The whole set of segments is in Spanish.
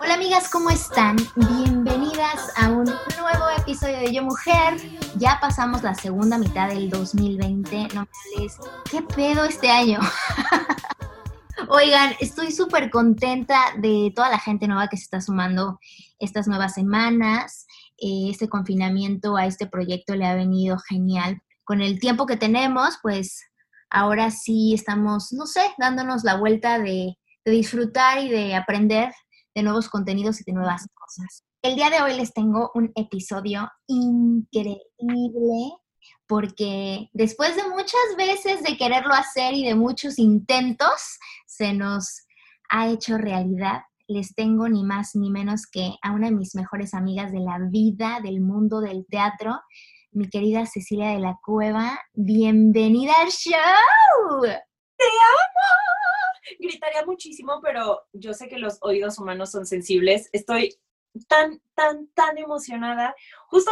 Hola amigas, ¿cómo están? Bienvenidas a un nuevo episodio de Yo Mujer. Ya pasamos la segunda mitad del 2020. No me ¿qué pedo este año? Oigan, estoy súper contenta de toda la gente nueva que se está sumando estas nuevas semanas. Eh, este confinamiento a este proyecto le ha venido genial. Con el tiempo que tenemos, pues ahora sí estamos, no sé, dándonos la vuelta de, de disfrutar y de aprender de nuevos contenidos y de nuevas cosas. El día de hoy les tengo un episodio increíble porque después de muchas veces de quererlo hacer y de muchos intentos, se nos ha hecho realidad. Les tengo ni más ni menos que a una de mis mejores amigas de la vida, del mundo del teatro, mi querida Cecilia de la Cueva. Bienvenida al show. ¡Te amo! Gritaría muchísimo, pero yo sé que los oídos humanos son sensibles. Estoy tan, tan, tan emocionada. Justo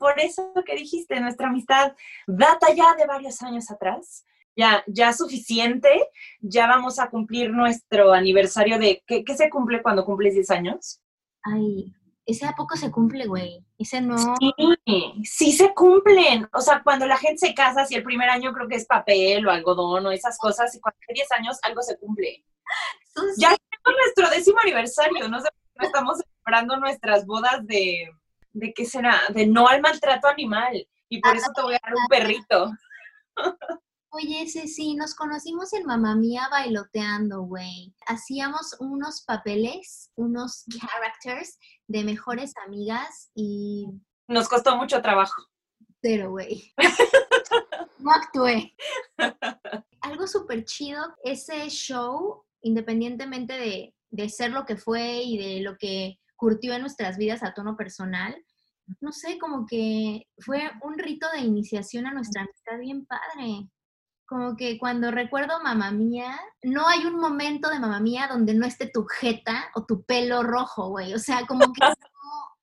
por eso que dijiste, nuestra amistad data ya de varios años atrás. Ya, ya suficiente. Ya vamos a cumplir nuestro aniversario de. ¿Qué, qué se cumple cuando cumples 10 años? Ay, ese a poco se cumple, güey. Ese no. Sí, sí se cumplen. O sea, cuando la gente se casa, si el primer año creo que es papel o algodón o esas cosas, y cuando hay 10 años algo se cumple. Ya es nuestro décimo aniversario, no sé, no estamos celebrando nuestras bodas de, ¿de qué será? De no al maltrato animal. Y por eso te voy a dar un perrito. Oye, ese sí, nos conocimos en Mamá Mía bailoteando, güey. Hacíamos unos papeles, unos characters de mejores amigas y... Nos costó mucho trabajo. Pero, güey. no actué. Algo súper chido, ese show, independientemente de, de ser lo que fue y de lo que curtió en nuestras vidas a tono personal, no sé, como que fue un rito de iniciación a nuestra amistad bien padre. Como que cuando recuerdo mamá mía, no hay un momento de mamá mía donde no esté tu jeta o tu pelo rojo, güey. O sea, como que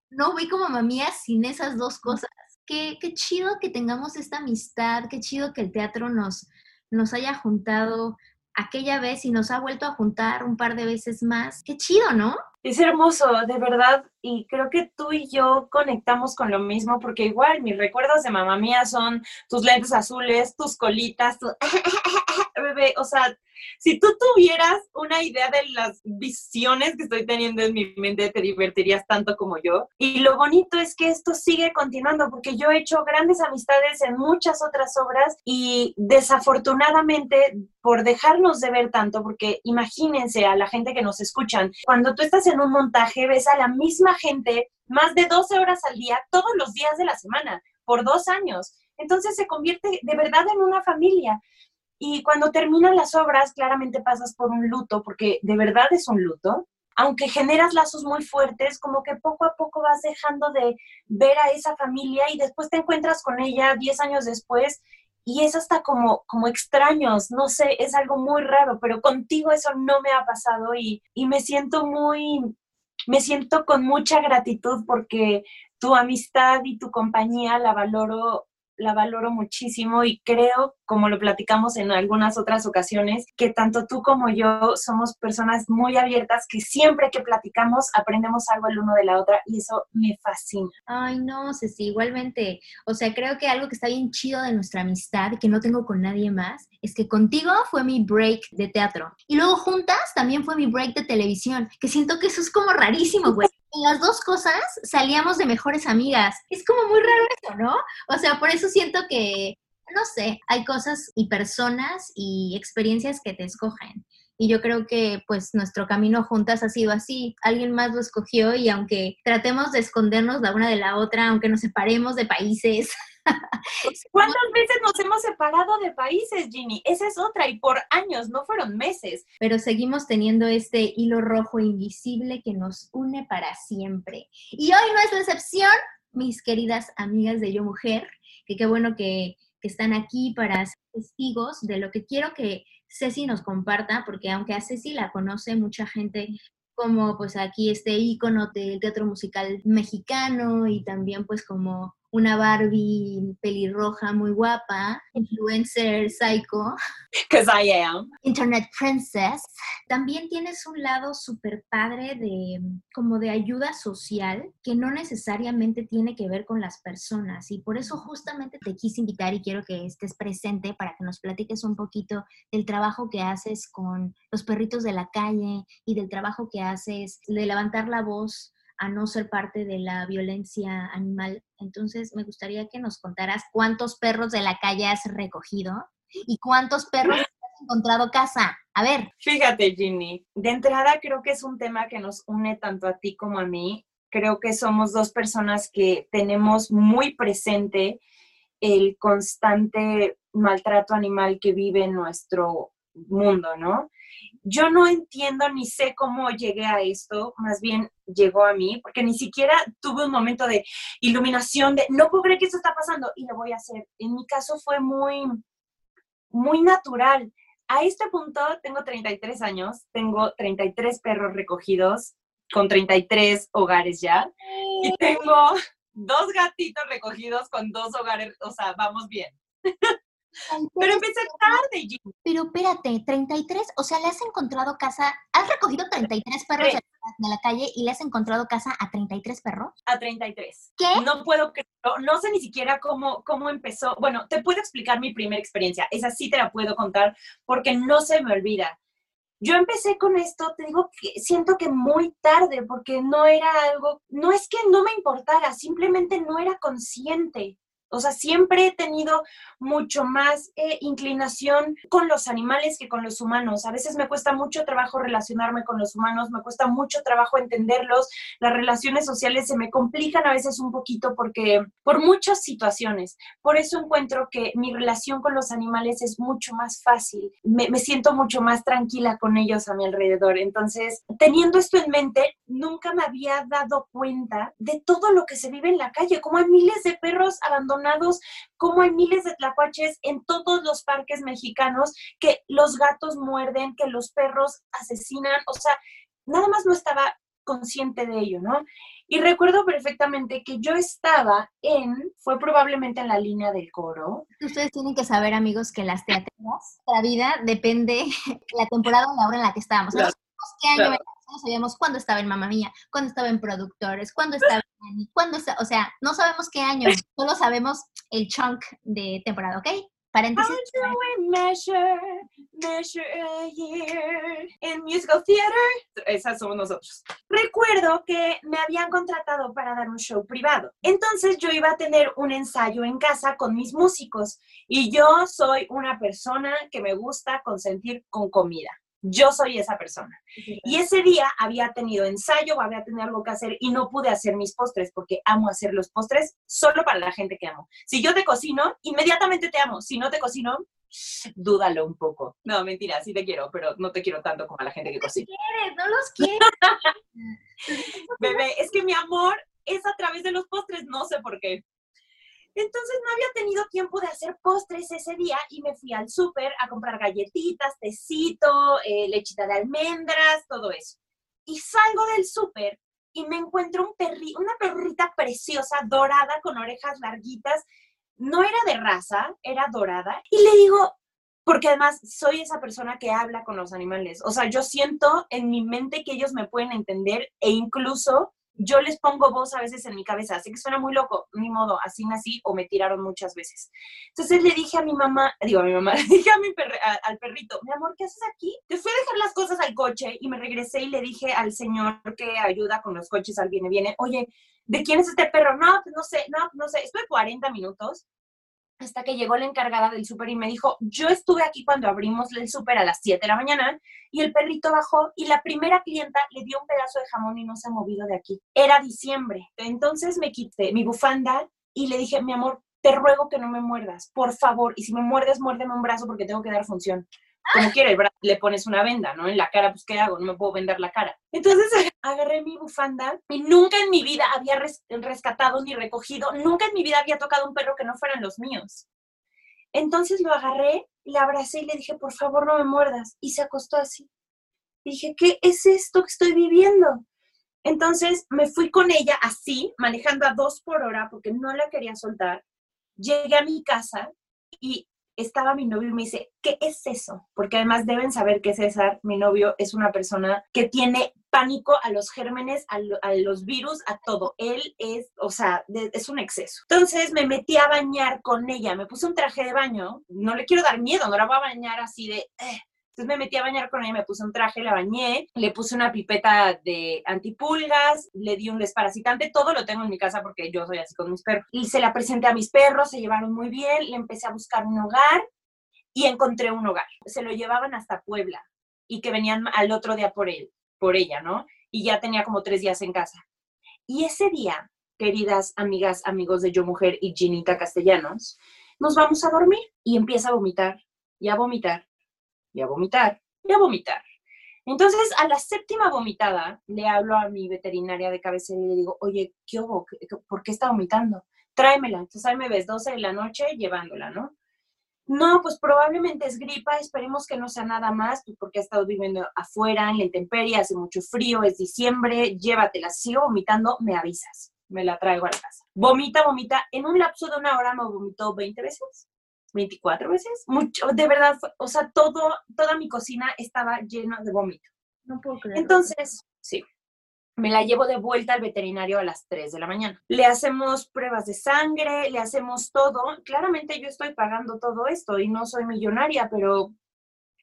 no, voy como mamá mía sin esas dos cosas. Qué, qué chido que tengamos esta amistad, qué chido que el teatro nos, nos haya juntado aquella vez y nos ha vuelto a juntar un par de veces más. Qué chido, ¿no? Es hermoso, de verdad, y creo que tú y yo conectamos con lo mismo, porque igual mis recuerdos de mamá mía son tus lentes azules, tus colitas, tu... bebé, o sea, si tú tuvieras una idea de las visiones que estoy teniendo en mi mente, te divertirías tanto como yo. Y lo bonito es que esto sigue continuando, porque yo he hecho grandes amistades en muchas otras obras y desafortunadamente por dejarnos de ver tanto, porque imagínense a la gente que nos escuchan, cuando tú estás en un montaje, ves a la misma gente más de 12 horas al día, todos los días de la semana, por dos años. Entonces se convierte de verdad en una familia. Y cuando terminan las obras, claramente pasas por un luto, porque de verdad es un luto. Aunque generas lazos muy fuertes, como que poco a poco vas dejando de ver a esa familia y después te encuentras con ella 10 años después y es hasta como, como extraños, no sé, es algo muy raro, pero contigo eso no me ha pasado y, y me siento muy, me siento con mucha gratitud porque tu amistad y tu compañía la valoro la valoro muchísimo y creo, como lo platicamos en algunas otras ocasiones, que tanto tú como yo somos personas muy abiertas que siempre que platicamos aprendemos algo el uno de la otra y eso me fascina. Ay, no, Ceci, igualmente. O sea, creo que algo que está bien chido de nuestra amistad, que no tengo con nadie más, es que contigo fue mi break de teatro. Y luego juntas también fue mi break de televisión, que siento que eso es como rarísimo, güey en las dos cosas salíamos de mejores amigas. Es como muy raro eso, ¿no? O sea, por eso siento que, no sé, hay cosas y personas y experiencias que te escogen. y yo creo que pues nuestro camino juntas ha sido así. Alguien más lo escogió y aunque tratemos de escondernos la una de la otra, aunque nos separemos de países. ¿Cuántas veces nos hemos separado de países, Ginny? Esa es otra y por años, no fueron meses. Pero seguimos teniendo este hilo rojo invisible que nos une para siempre. Y hoy no es la excepción, mis queridas amigas de Yo Mujer, que qué bueno que, que están aquí para ser testigos de lo que quiero que Ceci nos comparta, porque aunque a Ceci la conoce mucha gente como pues aquí este ícono del teatro musical mexicano y también pues como una Barbie pelirroja muy guapa, influencer psycho. Because I am. Internet princess. También tienes un lado súper padre de como de ayuda social que no necesariamente tiene que ver con las personas y por eso justamente te quise invitar y quiero que estés presente para que nos platiques un poquito del trabajo que haces con los perritos de la calle y del trabajo que haces de levantar la voz a no ser parte de la violencia animal. Entonces, me gustaría que nos contaras cuántos perros de la calle has recogido y cuántos perros has encontrado casa. A ver. Fíjate, Ginny, de entrada creo que es un tema que nos une tanto a ti como a mí. Creo que somos dos personas que tenemos muy presente el constante maltrato animal que vive en nuestro mundo, ¿no? Yo no entiendo ni sé cómo llegué a esto, más bien llegó a mí, porque ni siquiera tuve un momento de iluminación, de no puedo creer que esto está pasando y lo voy a hacer. En mi caso fue muy, muy natural. A este punto tengo 33 años, tengo 33 perros recogidos con 33 hogares ya y tengo dos gatitos recogidos con dos hogares, o sea, vamos bien. pero empecé tarde, Jim. Pero espérate, 33, o sea, le has encontrado casa, has recogido 33 perros de, la calle y le has encontrado casa a 33 perros? A 33. ¿Qué? No puedo creerlo, no sé ni siquiera cómo, cómo empezó. Bueno, te puedo explicar mi primera experiencia, esa sí te la puedo contar porque no se me olvida. Yo empecé con esto, te digo que siento que muy tarde, porque no era algo, no es que no me importara, simplemente no era consciente. O sea, siempre he tenido mucho más eh, inclinación con los animales que con los humanos. A veces me cuesta mucho trabajo relacionarme con los humanos, me cuesta mucho trabajo entenderlos. Las relaciones sociales se me complican a veces un poquito porque por muchas situaciones. Por eso encuentro que mi relación con los animales es mucho más fácil. Me, me siento mucho más tranquila con ellos a mi alrededor. Entonces, teniendo esto en mente, nunca me había dado cuenta de todo lo que se vive en la calle, como hay miles de perros abandonados como hay miles de tlacuaches en todos los parques mexicanos, que los gatos muerden, que los perros asesinan, o sea, nada más no estaba consciente de ello, ¿no? Y recuerdo perfectamente que yo estaba en, fue probablemente en la línea del coro. Ustedes tienen que saber, amigos, que las teatras, la vida depende la temporada o la hora en la que estábamos. Claro, qué año no sabíamos cuándo estaba en Mamá Mía, cuándo estaba en Productores, cuándo estaba en cuándo está, o sea, no sabemos qué año, solo sabemos el chunk de temporada, ¿ok? Paréntesis. How do we measure, measure a year in musical theater? Esas somos nosotros. Recuerdo que me habían contratado para dar un show privado. Entonces yo iba a tener un ensayo en casa con mis músicos y yo soy una persona que me gusta consentir con comida yo soy esa persona. Y ese día había tenido ensayo, había tenido algo que hacer y no pude hacer mis postres porque amo hacer los postres solo para la gente que amo. Si yo te cocino, inmediatamente te amo. Si no te cocino, dúdalo un poco. No, mentira, sí te quiero, pero no te quiero tanto como a la gente que cocina. No los quieres. Bebé, es que mi amor es a través de los postres, no sé por qué. Entonces no había tenido tiempo de hacer postres ese día y me fui al súper a comprar galletitas, tecito, eh, lechita de almendras, todo eso. Y salgo del súper y me encuentro un perri una perrita preciosa, dorada, con orejas larguitas. No era de raza, era dorada. Y le digo, porque además soy esa persona que habla con los animales. O sea, yo siento en mi mente que ellos me pueden entender e incluso yo les pongo voz a veces en mi cabeza, así que suena muy loco, ni modo, así nací o me tiraron muchas veces. Entonces le dije a mi mamá, digo a mi mamá, le dije a mi al perrito, mi amor, ¿qué haces aquí? Te fui a dejar las cosas al coche y me regresé y le dije al señor que ayuda con los coches al viene, viene, oye, ¿de quién es este perro? No, pues no sé, no, no sé, estuve 40 minutos hasta que llegó la encargada del súper y me dijo, yo estuve aquí cuando abrimos el súper a las 7 de la mañana y el perrito bajó y la primera clienta le dio un pedazo de jamón y no se ha movido de aquí. Era diciembre. Entonces me quité mi bufanda y le dije, mi amor, te ruego que no me muerdas, por favor. Y si me muerdes, muérdeme un brazo porque tengo que dar función como quiera, le pones una venda, ¿no? En la cara, pues, ¿qué hago? No me puedo vender la cara. Entonces agarré mi bufanda y nunca en mi vida había rescatado ni recogido, nunca en mi vida había tocado un perro que no fueran los míos. Entonces lo agarré, le abracé y le dije, por favor, no me muerdas. Y se acostó así. Dije, ¿qué es esto que estoy viviendo? Entonces me fui con ella así, manejando a dos por hora porque no la quería soltar. Llegué a mi casa y estaba mi novio y me dice, ¿qué es eso? Porque además deben saber que César, mi novio, es una persona que tiene pánico a los gérmenes, a, los virus, a todo. Él es, o sea, es un exceso. Entonces me metí a bañar con ella, me puse un traje de baño, no le quiero dar miedo, no la voy a bañar así de... Eh, entonces me metí a bañar con ella, me puse un traje, la bañé, le puse una pipeta de antipulgas, le di un desparasitante, todo lo tengo en mi casa porque yo soy así con mis perros. Y se la presenté a mis perros, se llevaron muy bien, le empecé a buscar un hogar y encontré un hogar. Se lo llevaban hasta Puebla y que venían al otro día por él, por ella, ¿no? Y ya tenía como tres días en casa. Y ese día, queridas amigas, amigos de Yo Mujer y Ginita Castellanos, nos vamos a dormir y empieza a vomitar y a vomitar y a vomitar, y a vomitar. Entonces, a la séptima vomitada, le hablo a mi veterinaria de cabecera y le digo, oye, ¿qué hubo? ¿Por qué está vomitando? Tráemela. Entonces, ahí me ves 12 de la noche llevándola, ¿no? No, pues probablemente es gripa, esperemos que no sea nada más, pues, porque ha estado viviendo afuera, en la intemperie, hace mucho frío, es diciembre, llévatela, sigo vomitando, me avisas, me la traigo a la casa. Vomita, vomita, en un lapso de una hora me vomitó 20 veces. 24 veces. Mucho, de verdad, o sea, todo, toda mi cocina estaba llena de vómito. No puedo creer. Entonces, sí, me la llevo de vuelta al veterinario a las 3 de la mañana. Le hacemos pruebas de sangre, le hacemos todo. Claramente yo estoy pagando todo esto y no soy millonaria, pero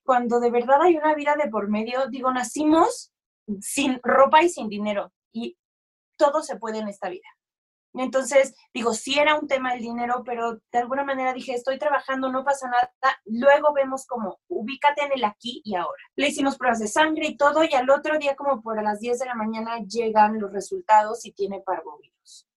cuando de verdad hay una vida de por medio, digo, nacimos sin ropa y sin dinero y todo se puede en esta vida. Entonces, digo, sí era un tema el dinero, pero de alguna manera dije, estoy trabajando, no pasa nada. Luego vemos como, ubícate en el aquí y ahora. Le hicimos pruebas de sangre y todo, y al otro día, como por las 10 de la mañana, llegan los resultados y tiene parvovirus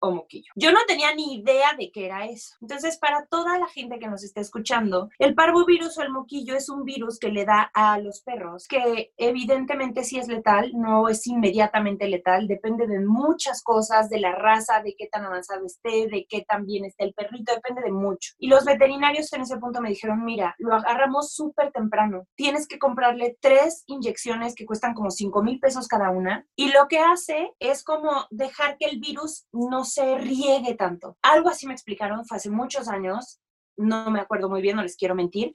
o moquillo. Yo no tenía ni idea de qué era eso. Entonces, para toda la gente que nos está escuchando, el parvovirus o el moquillo es un virus que le da a los perros, que evidentemente sí es letal, no es inmediatamente letal, depende de muchas cosas, de la raza, de qué tan avanzado esté, de qué tan bien esté el perrito, depende de mucho. Y los veterinarios en ese punto me dijeron, mira, lo agarramos súper temprano, tienes que comprarle tres inyecciones que cuestan como 5 mil pesos cada una, y lo que hace es como dejar que el virus no se riegue tanto. Algo así me explicaron, fue hace muchos años, no me acuerdo muy bien, no les quiero mentir.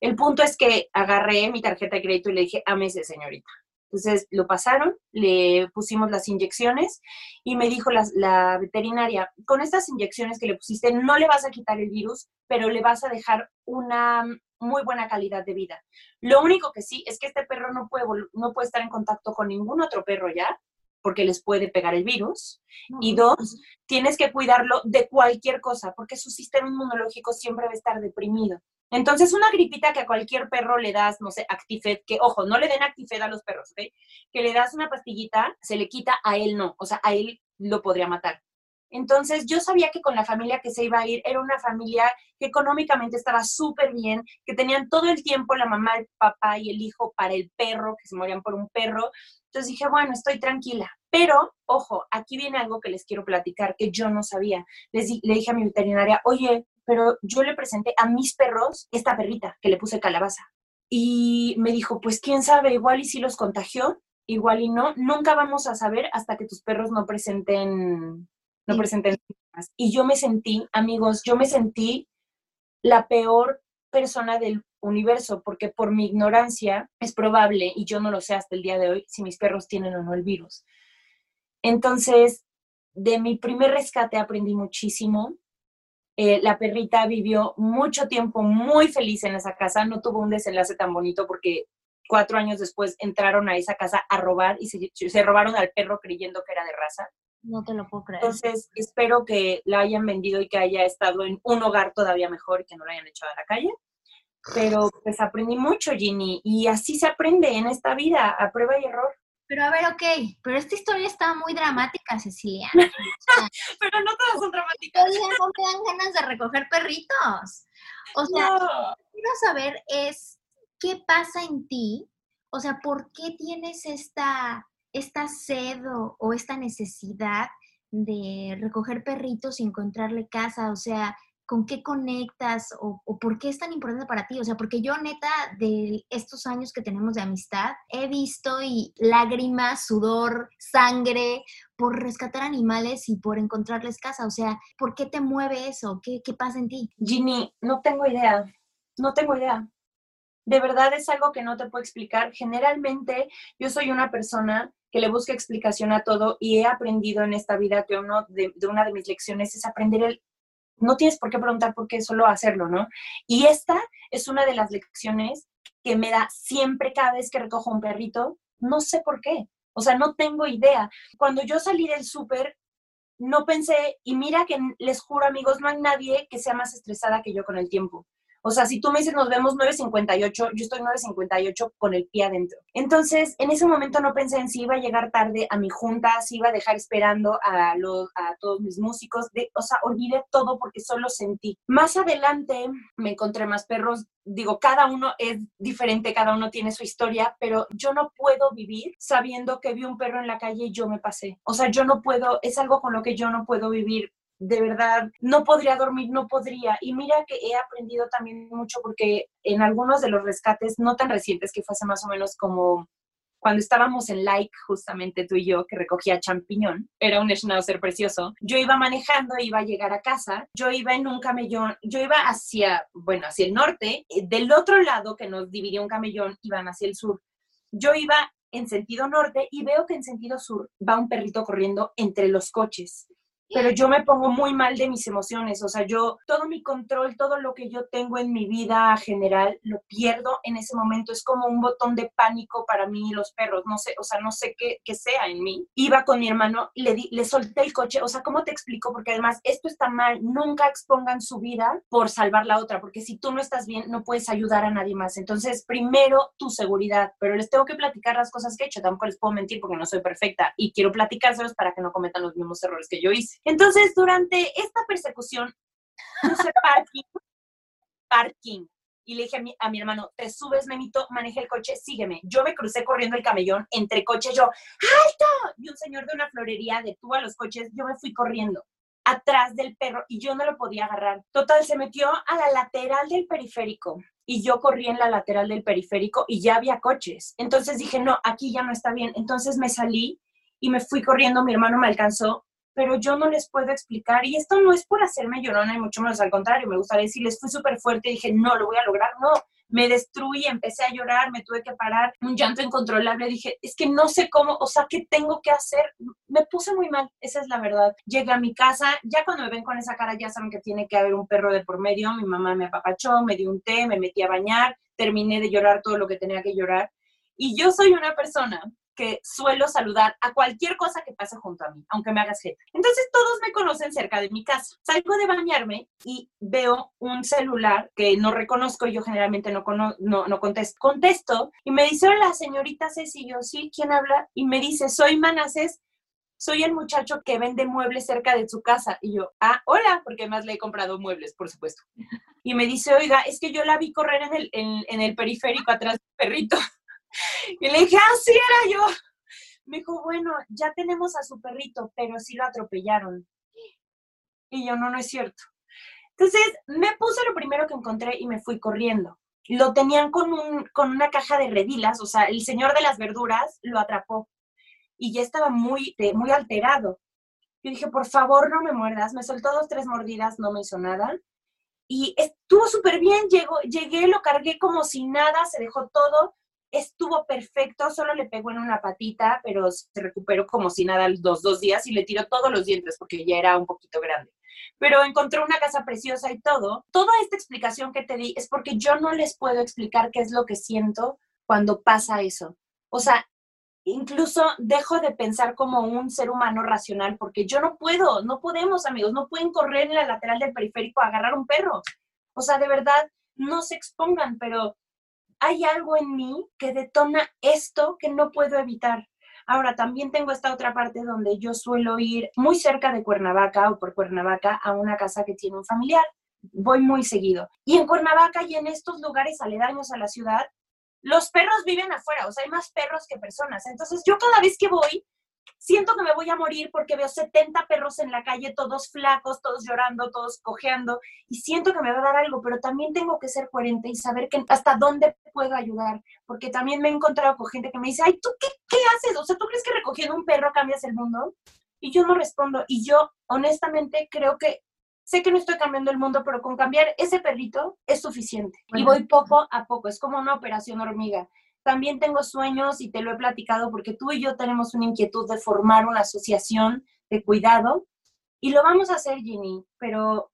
El punto es que agarré mi tarjeta de crédito y le dije, ese señorita. Entonces lo pasaron, le pusimos las inyecciones y me dijo la, la, veterinaria, con estas inyecciones que le pusiste no le vas a quitar el virus, pero le vas a dejar una muy buena calidad de vida. Lo único que sí es que este perro no puede, no puede estar en contacto con ningún otro perro ya, porque les puede pegar el virus. Y dos, tienes que cuidarlo de cualquier cosa, porque su sistema inmunológico siempre va a estar deprimido. Entonces, una gripita que a cualquier perro le das, no sé, Actifed, que ojo, no le den Actifed a los perros, ¿ok? Que le das una pastillita, se le quita, a él no, o sea, a él lo podría matar. Entonces, yo sabía que con la familia que se iba a ir era una familia que económicamente estaba súper bien, que tenían todo el tiempo la mamá, el papá y el hijo para el perro, que se morían por un perro. Entonces dije, bueno, estoy tranquila. Pero, ojo, aquí viene algo que les quiero platicar que yo no sabía. Les le dije a mi veterinaria, oye, pero yo le presenté a mis perros esta perrita que le puse calabaza. Y me dijo, pues quién sabe, igual y si los contagió, igual y no. Nunca vamos a saber hasta que tus perros no presenten, no presenten Y yo me sentí, amigos, yo me sentí la peor persona del universo, porque por mi ignorancia es probable, y yo no lo sé hasta el día de hoy, si mis perros tienen o no el virus. Entonces, de mi primer rescate aprendí muchísimo. Eh, la perrita vivió mucho tiempo muy feliz en esa casa, no tuvo un desenlace tan bonito porque cuatro años después entraron a esa casa a robar y se, se robaron al perro creyendo que era de raza. No te lo puedo creer. Entonces, espero que la hayan vendido y que haya estado en un hogar todavía mejor y que no la hayan echado a la calle. Pero pues aprendí mucho, Ginny, y así se aprende en esta vida, a prueba y error. Pero a ver, ok, pero esta historia está muy dramática, Cecilia. pero no todas son dramáticas. no me dan ganas de recoger perritos. O sea, lo que quiero saber es qué pasa en ti, o sea, ¿por qué tienes esta, esta sed o esta necesidad de recoger perritos y encontrarle casa? O sea, con qué conectas o, por qué es tan importante para ti. O sea, porque yo neta, de estos años que tenemos de amistad, he visto y lágrimas, sudor, sangre por rescatar animales y por encontrarles casa. O sea, ¿por qué te mueve eso? ¿Qué, qué pasa en ti? Ginny, no tengo idea. No tengo idea. De verdad es algo que no te puedo explicar. Generalmente yo soy una persona que le busca explicación a todo y he aprendido en esta vida que uno de, de una de mis lecciones es aprender el no tienes por qué preguntar por qué, solo hacerlo, ¿no? Y esta es una de las lecciones que me da siempre cada vez que recojo un perrito, no sé por qué, o sea, no tengo idea. Cuando yo salí del súper, no pensé, y mira que les juro amigos, no hay nadie que sea más estresada que yo con el tiempo. O sea, si tú me dices nos vemos 9.58, yo estoy 9.58 con el pie adentro. Entonces, en ese momento no pensé en si iba a llegar tarde a mi junta, si iba a dejar esperando a, todos mis músicos. De, o sea, olvidé todo porque solo sentí. Más adelante me encontré más perros. Digo, cada uno es diferente, cada uno tiene su historia, pero yo no puedo vivir sabiendo que vi un perro en la calle y yo me pasé. O sea, yo no puedo, es algo con lo que yo no puedo vivir de verdad no podría dormir, no podría. Y mira que he aprendido también mucho porque en algunos de los rescates, no tan recientes, que fue hace más o menos como cuando estábamos en Like, justamente tú y yo, que recogía champiñón, era un schnauzer precioso, yo iba manejando, iba a llegar a casa, yo iba en un camellón, yo iba hacia, bueno, hacia el norte, eh, del otro lado que nos dividía un camellón, iban hacia el sur. Yo iba en sentido norte y veo que en sentido sur va un perrito corriendo entre los coches pero yo me pongo muy mal de mis emociones, o sea, yo todo mi control, todo lo que yo tengo en mi vida general, lo pierdo en ese momento, es como un botón de pánico para mí y los perros, no sé, o sea, no sé qué, sea en mí. Iba con mi hermano, le, di, le solté el coche, o sea, ¿cómo te explico? Porque además esto está mal, nunca expongan su vida por salvar la otra, porque si tú no estás bien, no puedes ayudar a nadie más. Entonces, primero tu seguridad, pero les tengo que platicar las cosas que he hecho, tampoco les puedo mentir porque no soy perfecta y quiero platicárselos para que no cometan los mismos errores que yo hice. Entonces, durante esta persecución, puse parking, parking, y le dije a mi, a mi, hermano, te subes, Memito, maneja el coche, sígueme. Yo me crucé corriendo el camellón, entre coches, yo, ¡alto! Y un señor de una florería detuvo a los coches, yo me fui corriendo atrás del perro y yo no lo podía agarrar. Total, se metió a la lateral del periférico y yo corrí en la lateral del periférico y ya había coches. Entonces dije, no, aquí ya no está bien. Entonces me salí y me fui corriendo, mi hermano me alcanzó pero yo no les puedo explicar. Y esto no es por hacerme llorona, y mucho menos al contrario, me gustaría decirles, fui súper fuerte y dije, no, lo voy a lograr, no. Me destruí, empecé a llorar, me tuve que parar, un llanto incontrolable. Dije, es que no sé cómo, o sea, ¿qué tengo que hacer? Me puse muy mal, esa es la verdad. Llegué a mi casa, ya cuando me ven con esa cara, ya saben que tiene que haber un perro de por medio. Mi mamá me apapachó, me dio un té, me metí a bañar, terminé de llorar todo lo que tenía que llorar. Y yo soy una persona que suelo saludar a cualquier cosa que pase junto a mí, aunque me hagas jeta. Entonces todos me conocen cerca de mi casa. Salgo de bañarme y veo un celular que no reconozco, yo generalmente no, no, no contesto. Contesto y me dice, hola, señorita Ceci, yo sí, ¿quién habla? Y me dice, soy Manases, soy el muchacho que vende muebles cerca de su casa. Y yo, ah, hola, porque más le he comprado muebles, por supuesto. Y me dice, oiga, es que yo la vi correr en el, en, en el periférico atrás del perrito. Y le dije, ah, sí, era yo. Me dijo, bueno, ya tenemos a su perrito, pero sí lo atropellaron. Y yo, no, no es cierto. Entonces, me puse lo primero que encontré y me fui corriendo. Lo tenían con, un, con una caja de redilas, o sea, el señor de las verduras lo atrapó y ya estaba muy, muy alterado. Yo dije, por favor, no me muerdas. Me soltó dos, tres mordidas, no me hizo nada. Y estuvo súper bien, Llegó, llegué, lo cargué como si nada, se dejó todo estuvo perfecto, solo le pegó en una patita, pero se recuperó como si nada los dos días y le tiró todos los dientes porque ya era un poquito grande. Pero encontró una casa preciosa y todo. Toda esta explicación que te di es porque yo no les puedo explicar qué es lo que siento cuando pasa eso. O sea, incluso dejo de pensar como un ser humano racional, porque yo no puedo, no podemos, amigos, no pueden correr en la lateral del periférico a agarrar un perro. O sea, de verdad, no se expongan, pero hay algo en mí que detona esto que no puedo evitar. Ahora, también tengo esta otra parte donde yo suelo ir muy cerca de Cuernavaca o por Cuernavaca a una casa que tiene un familiar. Voy muy seguido. Y en Cuernavaca y en estos lugares aledaños a la ciudad, los perros viven afuera, o sea, hay más perros que personas. Entonces, yo cada vez que voy, siento que me voy a morir porque veo 70 perros en la calle, todos flacos, todos llorando, todos cojeando, y siento que me va a dar algo, pero también tengo que ser coherente y saber que hasta dónde puedo ayudar, porque también me he encontrado con gente que me dice, ay, ¿tú qué, qué haces? O sea, ¿tú crees que recogiendo un perro cambias el mundo? Y yo no respondo, y yo honestamente creo que sé que no estoy cambiando el mundo, pero con cambiar ese perrito es suficiente. y voy poco a poco, es como una operación hormiga. También tengo sueños y te lo he platicado porque tú y yo tenemos una inquietud de formar una asociación de cuidado y lo vamos a hacer, Ginny, pero...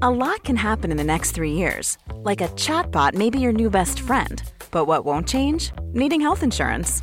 A lot can happen in the next three years. Like a chatbot may be your new best friend. But what won't change? Needing health insurance.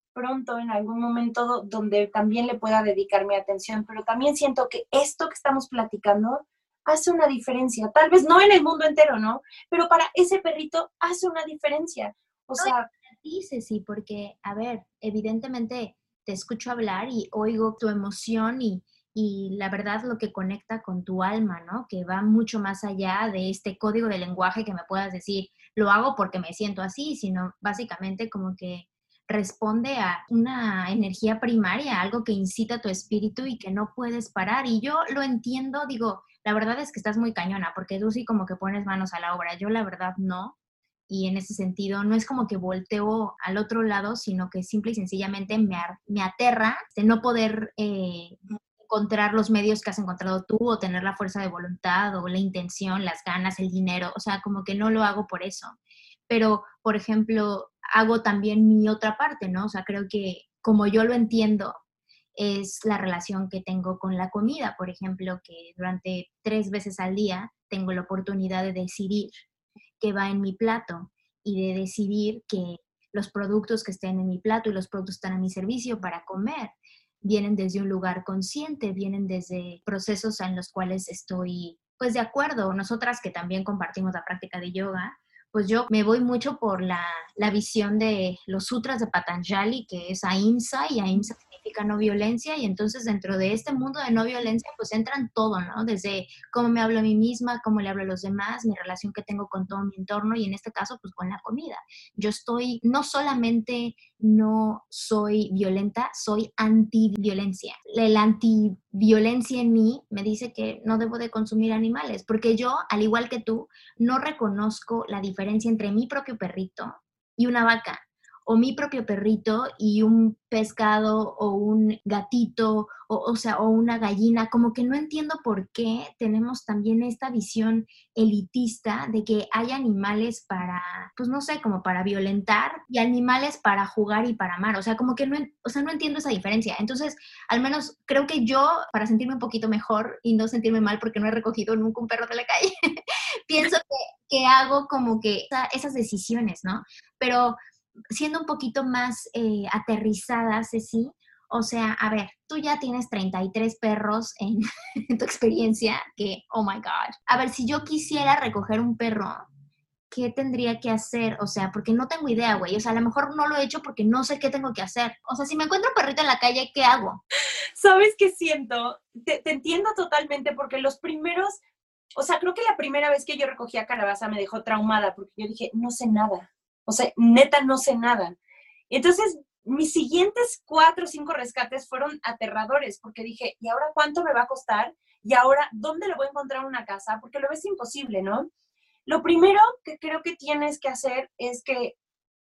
pronto en algún momento donde también le pueda dedicar mi atención, pero también siento que esto que estamos platicando hace una diferencia. Tal vez no en el mundo entero, ¿no? Pero para ese perrito hace una diferencia. O sea... Dice sí, porque, a ver, evidentemente te escucho hablar y oigo tu emoción y, y la verdad lo que conecta con tu alma, ¿no? Que va mucho más allá de este código de lenguaje que me puedas decir, lo hago porque me siento así, sino básicamente como que responde a una energía primaria, algo que incita tu espíritu y que no puedes parar. Y yo lo entiendo, digo, la verdad es que estás muy cañona, porque tú sí como que pones manos a la obra, yo la verdad no. Y en ese sentido, no es como que volteo al otro lado, sino que simple y sencillamente me, me aterra de no poder eh, encontrar los medios que has encontrado tú o tener la fuerza de voluntad o la intención, las ganas, el dinero. O sea, como que no lo hago por eso. Pero, por ejemplo, hago también mi otra parte, ¿no? O sea, creo que como yo lo entiendo, es la relación que tengo con la comida, por ejemplo, que durante tres veces al día tengo la oportunidad de decidir qué va en mi plato y de decidir que los productos que estén en mi plato y los productos que están a mi servicio para comer vienen desde un lugar consciente, vienen desde procesos en los cuales estoy pues de acuerdo. Nosotras que también compartimos la práctica de yoga, pues yo me voy mucho por la, la visión de los sutras de Patanjali, que es ahimsa, y ahimsa no violencia y entonces dentro de este mundo de no violencia pues entran todo, ¿no? Desde cómo me hablo a mí misma, cómo le hablo a los demás, mi relación que tengo con todo mi entorno y en este caso pues con la comida. Yo estoy, no solamente no soy violenta, soy antiviolencia. La antiviolencia en mí me dice que no debo de consumir animales, porque yo, al igual que tú, no reconozco la diferencia entre mi propio perrito y una vaca o mi propio perrito y un pescado o un gatito o, o sea, o una gallina, como que no entiendo por qué tenemos también esta visión elitista de que hay animales para, pues no sé, como para violentar y animales para jugar y para amar, o sea, como que no, o sea, no entiendo esa diferencia. Entonces, al menos creo que yo, para sentirme un poquito mejor y no sentirme mal porque no he recogido nunca un perro de la calle, pienso que, que hago como que esas decisiones, ¿no? Pero siendo un poquito más eh, aterrizada, Ceci, o sea, a ver, tú ya tienes 33 perros en, tu experiencia, que, oh my God. A ver, si yo quisiera recoger un perro, ¿qué tendría que hacer? O sea, porque no tengo idea, güey. O sea, a lo mejor no lo he hecho porque no sé qué tengo que hacer. O sea, si me encuentro un perrito en la calle, ¿qué hago? ¿Sabes qué siento? Te, te entiendo totalmente porque los primeros, o sea, creo que la primera vez que yo recogí a Calabaza me dejó traumada porque yo dije, no sé nada. O sea, neta, no sé nada. Entonces, mis siguientes cuatro o cinco rescates fueron aterradores porque dije, ¿y ahora cuánto me va a costar? ¿Y ahora dónde le voy a encontrar una casa? Porque lo ves imposible, ¿no? Lo primero que creo que tienes que hacer es que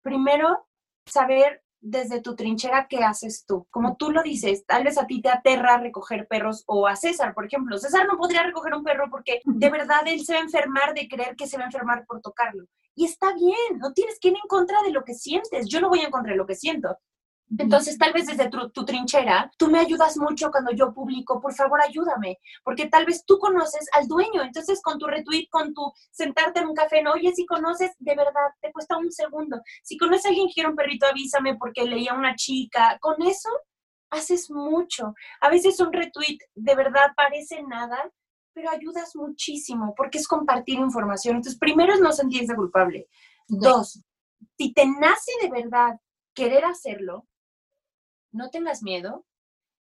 primero saber desde tu trinchera, ¿qué haces tú? Como tú lo dices, tal vez a ti te aterra recoger perros o a César, por ejemplo. César no podría recoger un perro porque de verdad él se va a enfermar de creer que se va a enfermar por tocarlo. Y está bien, no tienes que ir en contra de lo que sientes. Yo no voy en contra de lo que siento. Entonces, tal vez desde tu, trinchera, tú me ayudas mucho cuando yo publico, por favor, ayúdame, porque tal vez tú conoces al dueño, entonces con tu retweet, con tu sentarte en un café, no, oye, si conoces, de verdad, te cuesta un segundo. Si conoces a alguien que quiere un perrito, avísame porque leía a una chica. Con eso haces mucho. A veces un retweet de verdad parece nada, pero ayudas muchísimo porque es compartir información. Entonces, primero es no sentirse culpable. Dos, si te nace de verdad querer hacerlo, no tengas miedo,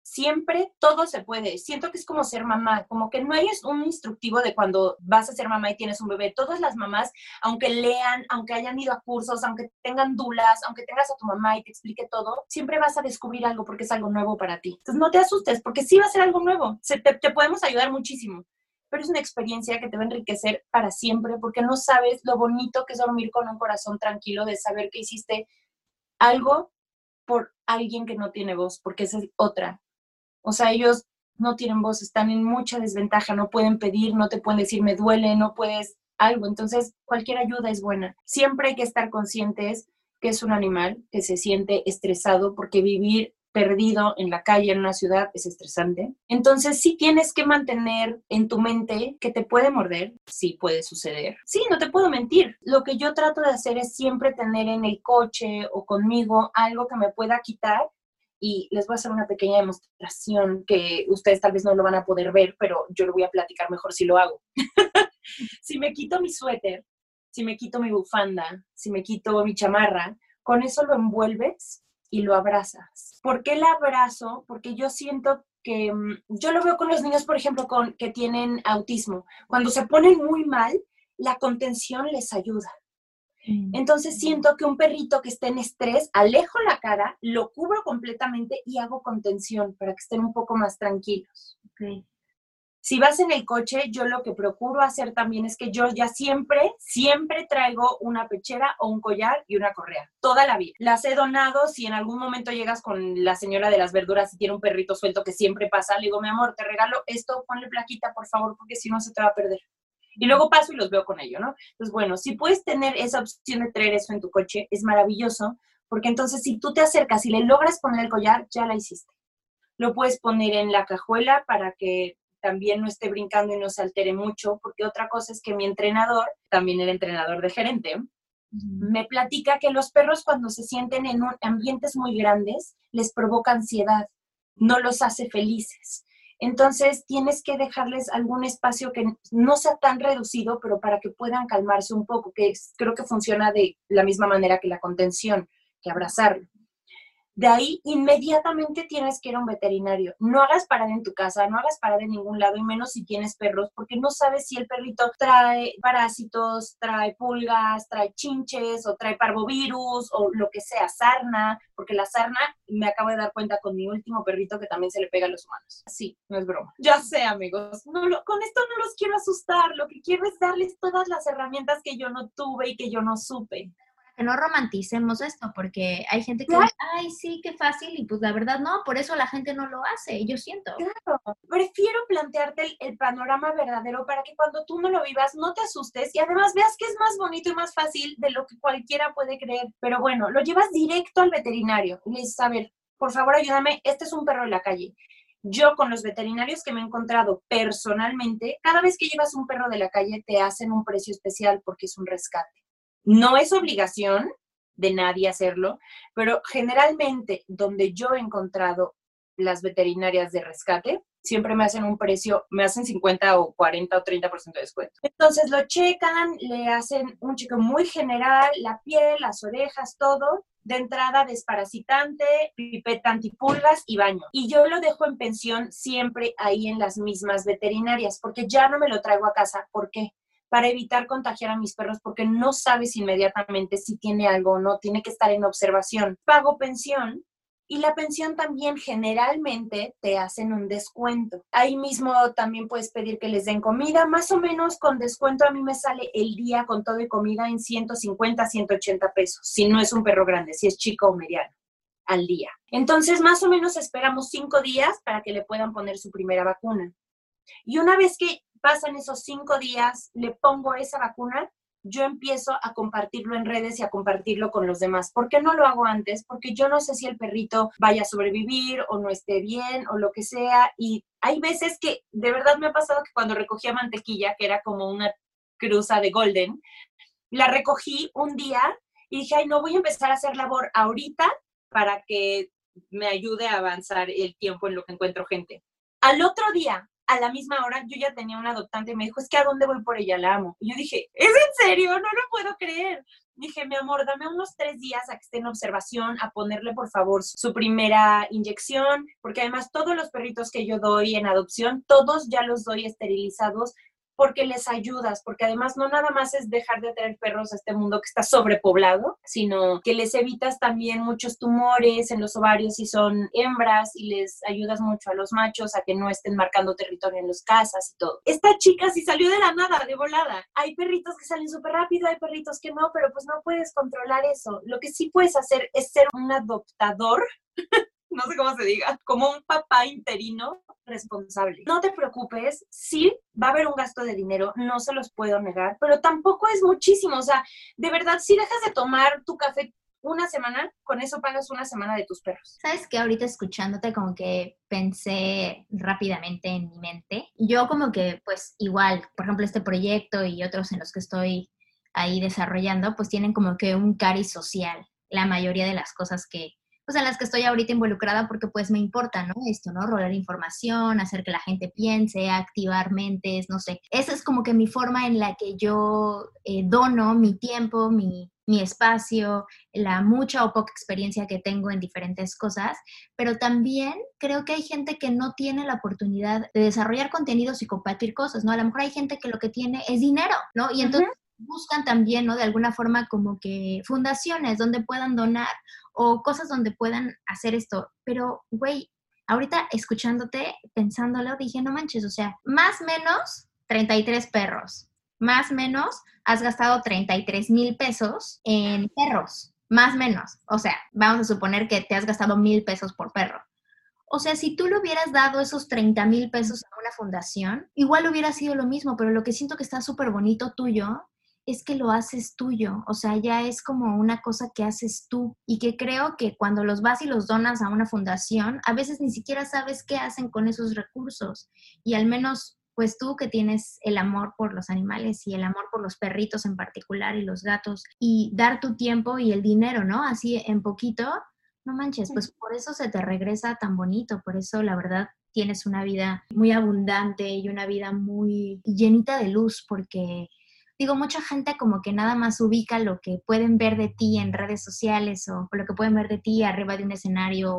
siempre todo se puede. Siento que es como ser mamá, como que no hay un instructivo de cuando vas a ser mamá y tienes un bebé. Todas las mamás, aunque lean, aunque hayan ido a cursos, aunque tengan dulas, aunque tengas a tu mamá y te explique todo, siempre vas a descubrir algo porque es algo nuevo para ti. Entonces no te asustes porque sí va a ser algo nuevo. te, te podemos ayudar muchísimo. Pero es una experiencia que te va a enriquecer para siempre porque no sabes lo bonito que es dormir con un corazón tranquilo de saber que hiciste algo por alguien que no tiene voz, porque esa es otra. O sea, ellos no tienen voz, están en mucha desventaja, no pueden pedir, no te pueden decir me duele, no puedes algo. Entonces, cualquier ayuda es buena. Siempre hay que estar conscientes que es un animal que se siente estresado porque vivir perdido en la calle, en una ciudad, es estresante. Entonces, sí tienes que mantener en tu mente que te puede morder, sí puede suceder. Sí, no te puedo mentir. Lo que yo trato de hacer es siempre tener en el coche o conmigo algo que me pueda quitar y les voy a hacer una pequeña demostración que ustedes tal vez no lo van a poder ver, pero yo lo voy a platicar mejor si lo hago. si me quito mi suéter, si me quito mi bufanda, si me quito mi chamarra, con eso lo envuelves y lo abrazas. ¿Por qué el abrazo? Porque yo siento que mm, yo lo veo con los niños, por ejemplo, con, que tienen autismo. Cuando se ponen muy mal, la contención les ayuda. Mm. Entonces siento que un perrito que esté en estrés, alejo la cara, lo cubro completamente y hago contención para que estén un poco más tranquilos. Si vas en el coche, yo lo que procuro hacer también es que yo ya siempre, siempre traigo una pechera o un collar y una correa, toda la vida. Las he donado, si en algún momento llegas con la señora de las verduras y tiene un perrito suelto que siempre pasa, le digo, mi amor, te regalo esto, ponle plaquita, por favor, porque si no se te va a perder. Y luego paso y los veo con ello, ¿no? Entonces, bueno, si puedes tener esa opción de traer eso en tu coche, es maravilloso, porque entonces si tú te acercas y le logras poner el collar, ya la hiciste. Lo puedes poner en la cajuela para que también no esté brincando y no se altere mucho, porque otra cosa es que mi entrenador, también el entrenador de gerente, me platica que los perros cuando se sienten en ambientes muy grandes les provoca ansiedad, no los hace felices. Entonces tienes que dejarles algún espacio que no sea tan reducido, pero para que puedan calmarse un poco, que creo que funciona de la misma manera que la contención, que abrazarlo. De ahí inmediatamente tienes que ir a un veterinario. No hagas parada en tu casa, no hagas parada en ningún lado, y menos si tienes perros, porque no sabes si el perrito trae parásitos, trae pulgas, trae chinches o trae parvovirus o lo que sea, sarna, porque la sarna me acabo de dar cuenta con mi último perrito que también se le pega a los humanos. Sí, no es broma. Ya sé, amigos, no con esto no los quiero asustar, lo que quiero es darles todas las herramientas que yo no tuve y que yo no supe que no romanticemos esto, porque hay gente que dice, ay, sí, qué fácil, y pues la verdad no, por eso la gente no lo hace, yo siento. Claro, prefiero plantearte el, panorama verdadero para que cuando tú no lo vivas no te asustes y además veas que es más bonito y más fácil de lo que cualquiera puede creer. Pero bueno, lo llevas directo al veterinario y le dices, a ver, por favor ayúdame, este es un perro de la calle. Yo con los veterinarios que me he encontrado personalmente, cada vez que llevas un perro de la calle te hacen un precio especial porque es un rescate. No es obligación de nadie hacerlo, pero generalmente donde yo he encontrado las veterinarias de rescate, siempre me hacen un precio, me hacen 50 o 40 o 30% de descuento. Entonces lo checan, le hacen un cheque muy general, la piel, las orejas, todo. De entrada desparasitante, pipeta antipulgas y baño. Y yo lo dejo en pensión siempre ahí en las mismas veterinarias, porque ya no me lo traigo a casa. ¿Por qué? Para evitar contagiar a mis perros porque no sabes inmediatamente si tiene algo o no, tiene que estar en observación. Pago pensión y la pensión también generalmente te hacen un descuento. Ahí mismo también puedes pedir que les den comida, más o menos con descuento a mí me sale el día con todo y comida en 150, 180 pesos, si no es un perro grande, si es chico o mediano. al día. Entonces, más o menos esperamos cinco días para que le puedan poner su primera vacuna. Y una vez que pasan esos cinco días, le pongo esa vacuna, yo empiezo a compartirlo en redes y a compartirlo con los demás. ¿Por qué no lo hago antes? Porque yo no sé si el perrito vaya a sobrevivir o no esté bien o lo que sea. Y hay veces que de verdad me ha pasado que cuando recogía mantequilla, que era como una cruza de golden, la recogí un día y dije, ay, no voy a empezar a hacer labor ahorita para que me ayude a avanzar el tiempo en lo que encuentro gente. Al otro día, a la misma hora yo ya tenía un adoptante y me dijo, es que a dónde voy por ella, la amo. Y yo dije, ¿es en serio? No lo puedo creer. Dije, mi amor, dame unos tres días a que esté en observación, a ponerle por favor su primera inyección, porque además todos los perritos que yo doy en adopción, todos ya los doy esterilizados porque les ayudas, porque además no nada más es dejar de tener perros a este mundo que está sobrepoblado, sino que les evitas también muchos tumores en los ovarios si son hembras y les ayudas mucho a los machos a que no estén marcando territorio en las casas y todo. Esta chica sí salió de la nada, de volada. Hay perritos que salen súper rápido, hay perritos que no, pero pues no puedes controlar eso. Lo que sí puedes hacer es ser un adoptador no sé cómo se diga, como un papá interino responsable. No te preocupes, sí va a haber un gasto de dinero, no se los puedo negar, pero tampoco es muchísimo. O sea, de verdad, si dejas de tomar tu café una semana, con eso pagas una semana de tus perros. Sabes que ahorita escuchándote como que pensé rápidamente en mi mente. Yo como que pues igual, por ejemplo, este proyecto y otros en los que estoy ahí desarrollando, pues tienen como que un cari social, la mayoría de las cosas que, pues en las que estoy ahorita involucrada porque pues me importa, ¿no? Esto, ¿no? Rolar información, hacer que la gente piense, activar mentes, no sé. Esa es como que mi forma en la que yo eh, dono mi tiempo, mi, mi espacio, la mucha o poca experiencia que tengo en diferentes cosas, pero también creo que hay gente que no tiene la oportunidad de desarrollar contenidos y compartir cosas, ¿no? A lo mejor hay gente que lo que tiene es dinero, ¿no? Y entonces buscan también, ¿no? De alguna forma como que fundaciones donde puedan donar o cosas donde puedan hacer esto. Pero, güey, ahorita escuchándote, pensándolo, dije, no manches, o sea, más menos 33 perros, más menos has gastado 33 mil pesos en perros, más menos. O sea, vamos a suponer que te has gastado mil pesos por perro. O sea, si tú le hubieras dado esos 30 mil pesos a una fundación, igual hubiera sido lo mismo, pero lo que siento que está súper bonito tuyo es que lo haces tuyo, o sea, ya es como una cosa que haces tú y que creo que cuando los vas y los donas a una fundación, a veces ni siquiera sabes qué hacen con esos recursos y al menos pues tú que tienes el amor por los animales y el amor por los perritos en particular y los gatos y dar tu tiempo y el dinero, ¿no? Así en poquito, no manches, pues por eso se te regresa tan bonito, por eso la verdad tienes una vida muy abundante y una vida muy llenita de luz porque digo, mucha gente como que nada más ubica lo que pueden ver de ti en redes sociales o, lo que pueden ver de ti arriba de un escenario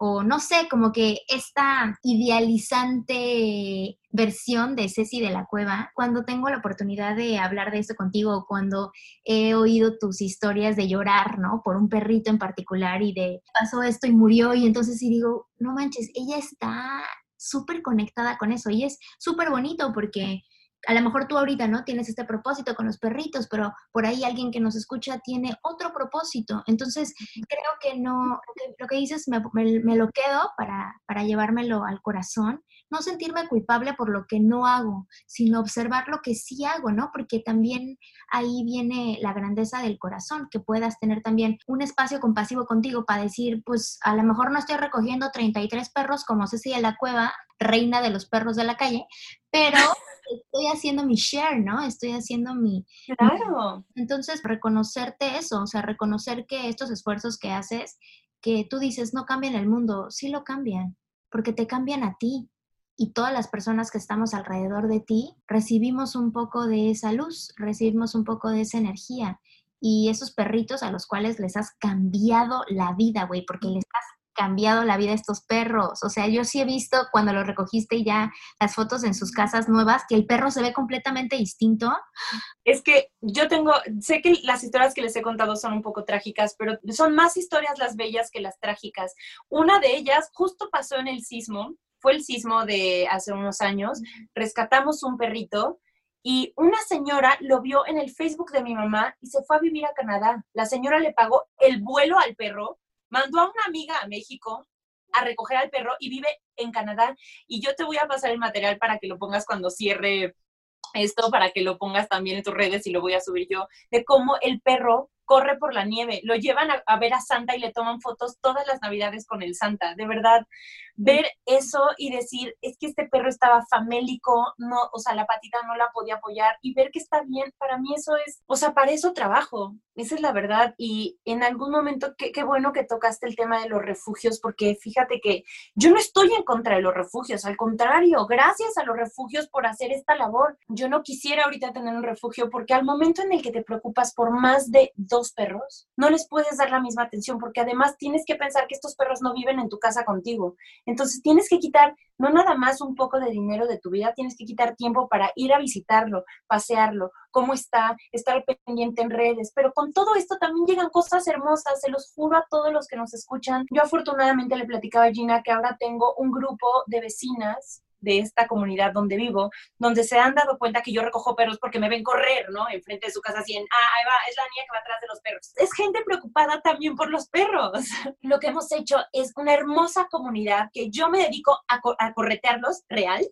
o, no sé, como que esta idealizante versión de Ceci de la Cueva, cuando tengo la oportunidad de hablar de esto contigo cuando he oído tus historias de llorar, ¿no? Por un perrito en particular y de pasó esto y murió y entonces sí digo, no manches, ella está súper conectada con eso y es súper bonito porque a lo mejor tú ahorita no tienes este propósito con los perritos, pero por ahí alguien que nos escucha tiene otro propósito. Entonces, creo que no, lo que, dices me, me, lo quedo para, para llevármelo al corazón, no sentirme culpable por lo que no hago, sino observar lo que sí hago, ¿no? Porque también ahí viene la grandeza del corazón, que puedas tener también un espacio compasivo contigo para decir, pues a lo mejor no estoy recogiendo 33 perros como Ceci de la Cueva, reina de los perros de la calle, pero estoy haciendo mi share, ¿no? Estoy haciendo mi... Claro. Entonces, reconocerte eso, o sea, reconocer que estos esfuerzos que haces, que tú dices no cambian el mundo, sí lo cambian, porque te cambian a ti. Y todas las personas que estamos alrededor de ti recibimos un poco de esa luz, recibimos un poco de esa energía. Y esos perritos a los cuales les has cambiado la vida, güey, porque les has cambiado la vida de estos perros. O sea, yo sí he visto cuando lo recogiste ya las fotos en sus casas nuevas, que el perro se ve completamente distinto. Es que yo tengo, sé que las historias que les he contado son un poco trágicas, pero son más historias las bellas que las trágicas. Una de ellas justo pasó en el sismo, fue el sismo de hace unos años, rescatamos un perrito. Y una señora lo vio en el Facebook de mi mamá y se fue a vivir a Canadá. La señora le pagó el vuelo al perro mandó a una amiga a México a recoger al perro y vive en Canadá y yo te voy a pasar el material para que lo pongas cuando cierre esto, para que lo pongas también en tus redes y lo voy a subir yo, de cómo el perro corre por la nieve, lo llevan a, ver a Santa y le toman fotos todas las navidades con el Santa. De verdad, ver eso y decir, es que este perro estaba famélico, no, o sea, la patita no la podía apoyar y ver que está bien, para mí eso es, o sea, para eso trabajo, esa es la verdad. Y en algún momento, qué, qué bueno que tocaste el tema de los refugios, porque fíjate que yo no estoy en contra de los refugios, al contrario, gracias a los refugios por hacer esta labor. Yo no quisiera ahorita tener un refugio porque al momento en el que te preocupas por más de perros, no les puedes dar la misma atención porque además tienes que pensar que estos perros no viven en tu casa contigo. Entonces tienes que quitar no nada más un poco de dinero de tu vida, tienes que quitar tiempo para ir a visitarlo, pasearlo, cómo está, estar pendiente en redes. Pero con todo esto también llegan cosas hermosas, se los juro a todos los que nos escuchan. Yo afortunadamente le platicaba a Gina que ahora tengo un grupo de vecinas de esta comunidad donde vivo, donde se han dado cuenta que yo recojo perros porque me ven correr, ¿no? Enfrente de su casa, así en, ah, ahí va, es la niña que va atrás de los perros. Es gente preocupada también por los perros. Lo que hemos hecho es una hermosa comunidad que yo me dedico a, a corretearlos real,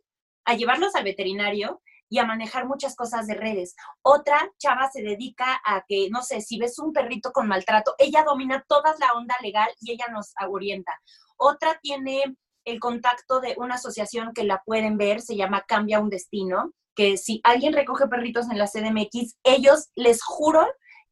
a llevarlos al veterinario y a manejar muchas cosas de redes. Otra chava se dedica a que, no sé, si ves un perrito con maltrato, ella domina toda la onda legal y ella nos orienta. Otra tiene el contacto de una asociación que la pueden ver, se llama Cambia un Destino, que si alguien recoge perritos en la CDMX, ellos les juro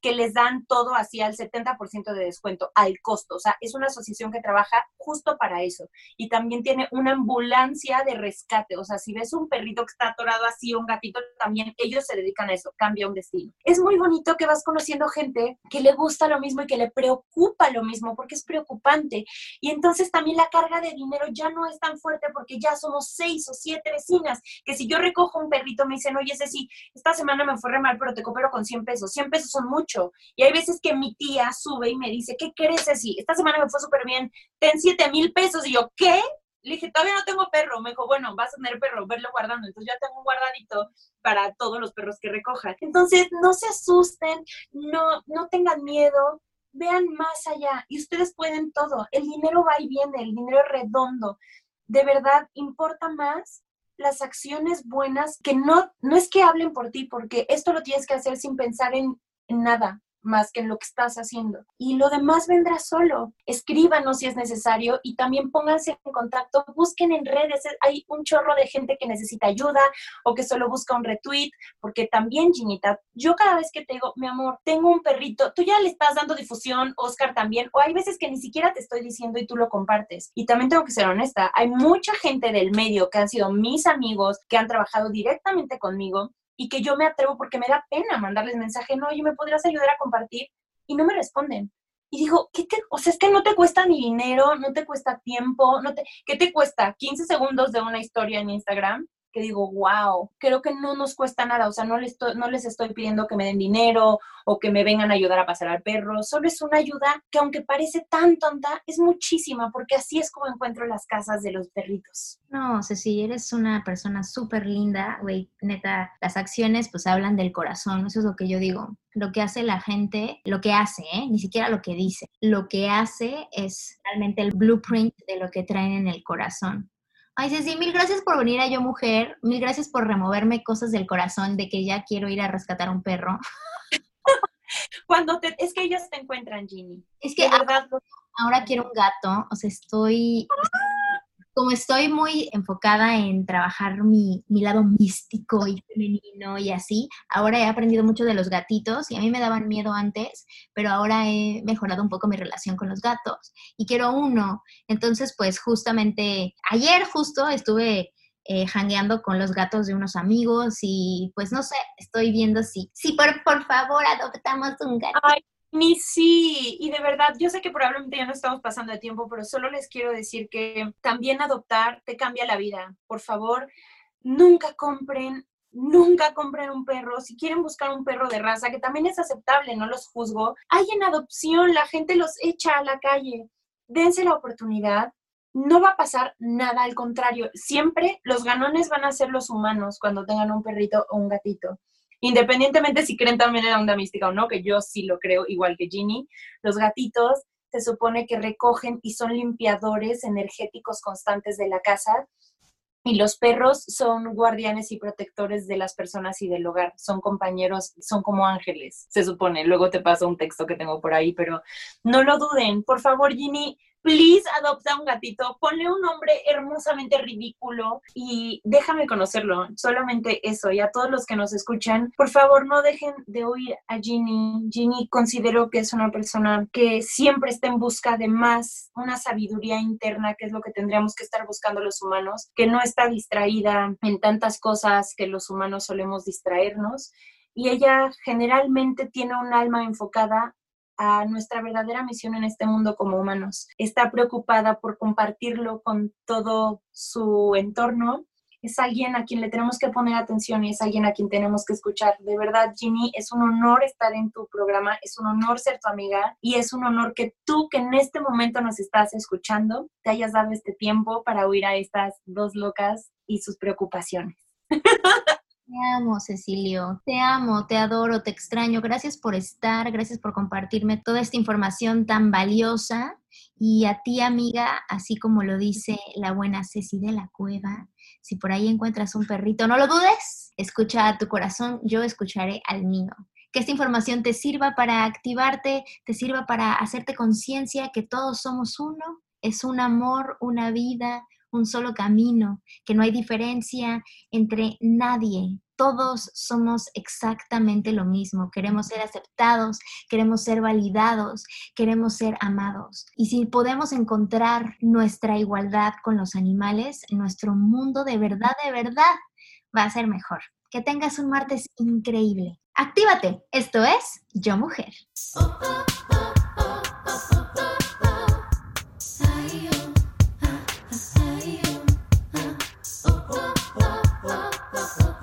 que les dan todo así al 70% de descuento, al costo. O sea, es una asociación que trabaja justo para eso. Y también tiene una ambulancia de rescate. O sea, si ves un perrito que está atorado así, un gatito, también ellos se dedican a eso, cambia un destino. Es muy bonito que vas conociendo gente que le gusta lo mismo y que le preocupa lo mismo, porque es preocupante. Y entonces también la carga de dinero ya no es tan fuerte porque ya somos seis o siete vecinas, que si yo recojo un perrito me dicen, oye, ese sí, esta semana me fue re mal, pero te coopero con 100 pesos. 100 pesos son mucho y hay veces que mi tía sube y me dice, ¿qué crees así? Esta semana me fue súper bien, ten 7 mil pesos. Y yo, ¿qué? Le dije, todavía no tengo perro. Me dijo, bueno, vas a tener perro, verlo guardando. Entonces ya tengo un guardadito para todos los perros que recoja. Entonces, no se asusten, no, no tengan miedo, vean más allá. Y ustedes pueden todo. El dinero va y viene, el dinero es redondo. De verdad, importa más las acciones buenas que no, no es que hablen por ti, porque esto lo tienes que hacer sin pensar en nada más que en lo que estás haciendo. Y lo demás vendrá solo. Escríbanos si es necesario y también pónganse en contacto, busquen en redes. Hay un chorro de gente que necesita ayuda o que solo busca un retweet, porque también, Ginita, yo cada vez que te digo, mi amor, tengo un perrito, tú ya le estás dando difusión, Oscar también, o hay veces que ni siquiera te estoy diciendo y tú lo compartes. Y también tengo que ser honesta, hay mucha gente del medio que han sido mis amigos, que han trabajado directamente conmigo y que yo me atrevo porque me da pena mandarles mensaje, no, oye, ¿me podrías ayudar a compartir? Y no me responden. Y digo, ¿qué te, o sea, es que no te cuesta ni dinero, no te cuesta tiempo, no te, ¿qué te cuesta? 15 segundos de una historia en Instagram que digo, wow, creo que no nos cuesta nada, o sea, no les, estoy, no les estoy pidiendo que me den dinero o que me vengan a ayudar a pasar al perro, solo es una ayuda que aunque parece tan tonta, es muchísima, porque así es como encuentro las casas de los perritos. No, Ceci, eres una persona súper linda, güey, neta, las acciones pues hablan del corazón, eso es lo que yo digo. Lo que hace la gente, lo que hace, ¿eh? ni siquiera lo que dice, lo que hace es realmente el blueprint de lo que traen en el corazón. Ay, Ceci, mil gracias por venir a Yo Mujer, mil gracias por removerme cosas del corazón de que ya quiero ir a rescatar un perro. Cuando te, es que ellos te encuentran, Ginny. Es que ahora, ahora, quiero un gato, o sea, estoy, como estoy muy enfocada en trabajar mi, mi, lado místico y femenino y así, ahora he aprendido mucho de los gatitos y a mí me daban miedo antes, pero ahora he mejorado un poco mi relación con los gatos y quiero uno. Entonces, pues justamente ayer justo estuve eh, con los gatos de unos amigos y pues no sé, estoy viendo si, si por, por favor adoptamos un gato. Ni sí, y de verdad, yo sé que probablemente ya no estamos pasando de tiempo, pero solo les quiero decir que también adoptar te cambia la vida. Por favor, nunca compren, nunca compren un perro. Si quieren buscar un perro de raza, que también es aceptable, no los juzgo, hay en adopción, la gente los echa a la calle. Dense la oportunidad, no va a pasar nada, al contrario, siempre los ganones van a ser los humanos cuando tengan un perrito o un gatito independientemente si creen también en la onda mística o no, que yo sí lo creo, igual que Ginny, los gatitos se supone que recogen y son limpiadores energéticos constantes de la casa. Y los perros son guardianes y protectores de las personas y del hogar. Son compañeros, son como ángeles, se supone. Luego te paso un texto que tengo por ahí, pero no lo duden. Por favor, Ginny, please adopta un gatito, ponle un nombre hermosamente ridículo y déjame conocerlo. Solamente eso. Y a todos los que nos escuchan, por favor, no dejen de oír a Ginny. Ginny considero que es una persona que siempre está en busca de más, una sabiduría interna, que es lo que tendríamos que estar buscando los humanos, que no está distraída en tantas cosas que los humanos solemos distraernos. Y ella generalmente tiene un alma enfocada a nuestra verdadera misión en este mundo como humanos. Está preocupada por compartirlo con todo su entorno. Es alguien a quien le tenemos que poner atención y es alguien a quien tenemos que escuchar. De verdad, Ginny, es un honor estar en tu programa, es un honor ser tu amiga y es un honor que tú que en este momento nos estás escuchando, te hayas dado este tiempo para oír a estas dos locas y sus preocupaciones. Te amo, Cecilio. Te amo, te adoro, te extraño. Gracias por estar, gracias por compartirme toda esta información tan valiosa. Y a ti, amiga, así como lo dice la buena Ceci de la Cueva, si por ahí encuentras un perrito, no lo dudes, escucha a tu corazón, yo escucharé al mío. Que esta información te sirva para activarte, te sirva para hacerte conciencia que todos somos uno, es un amor, una vida, un solo camino, que no hay diferencia entre nadie. Todos somos exactamente lo mismo. Queremos ser aceptados, queremos ser validados, queremos ser amados. Y si podemos encontrar nuestra igualdad con los animales, nuestro mundo de verdad, de verdad, va a ser mejor. Que tengas un martes increíble. Actívate. Esto es Yo Mujer.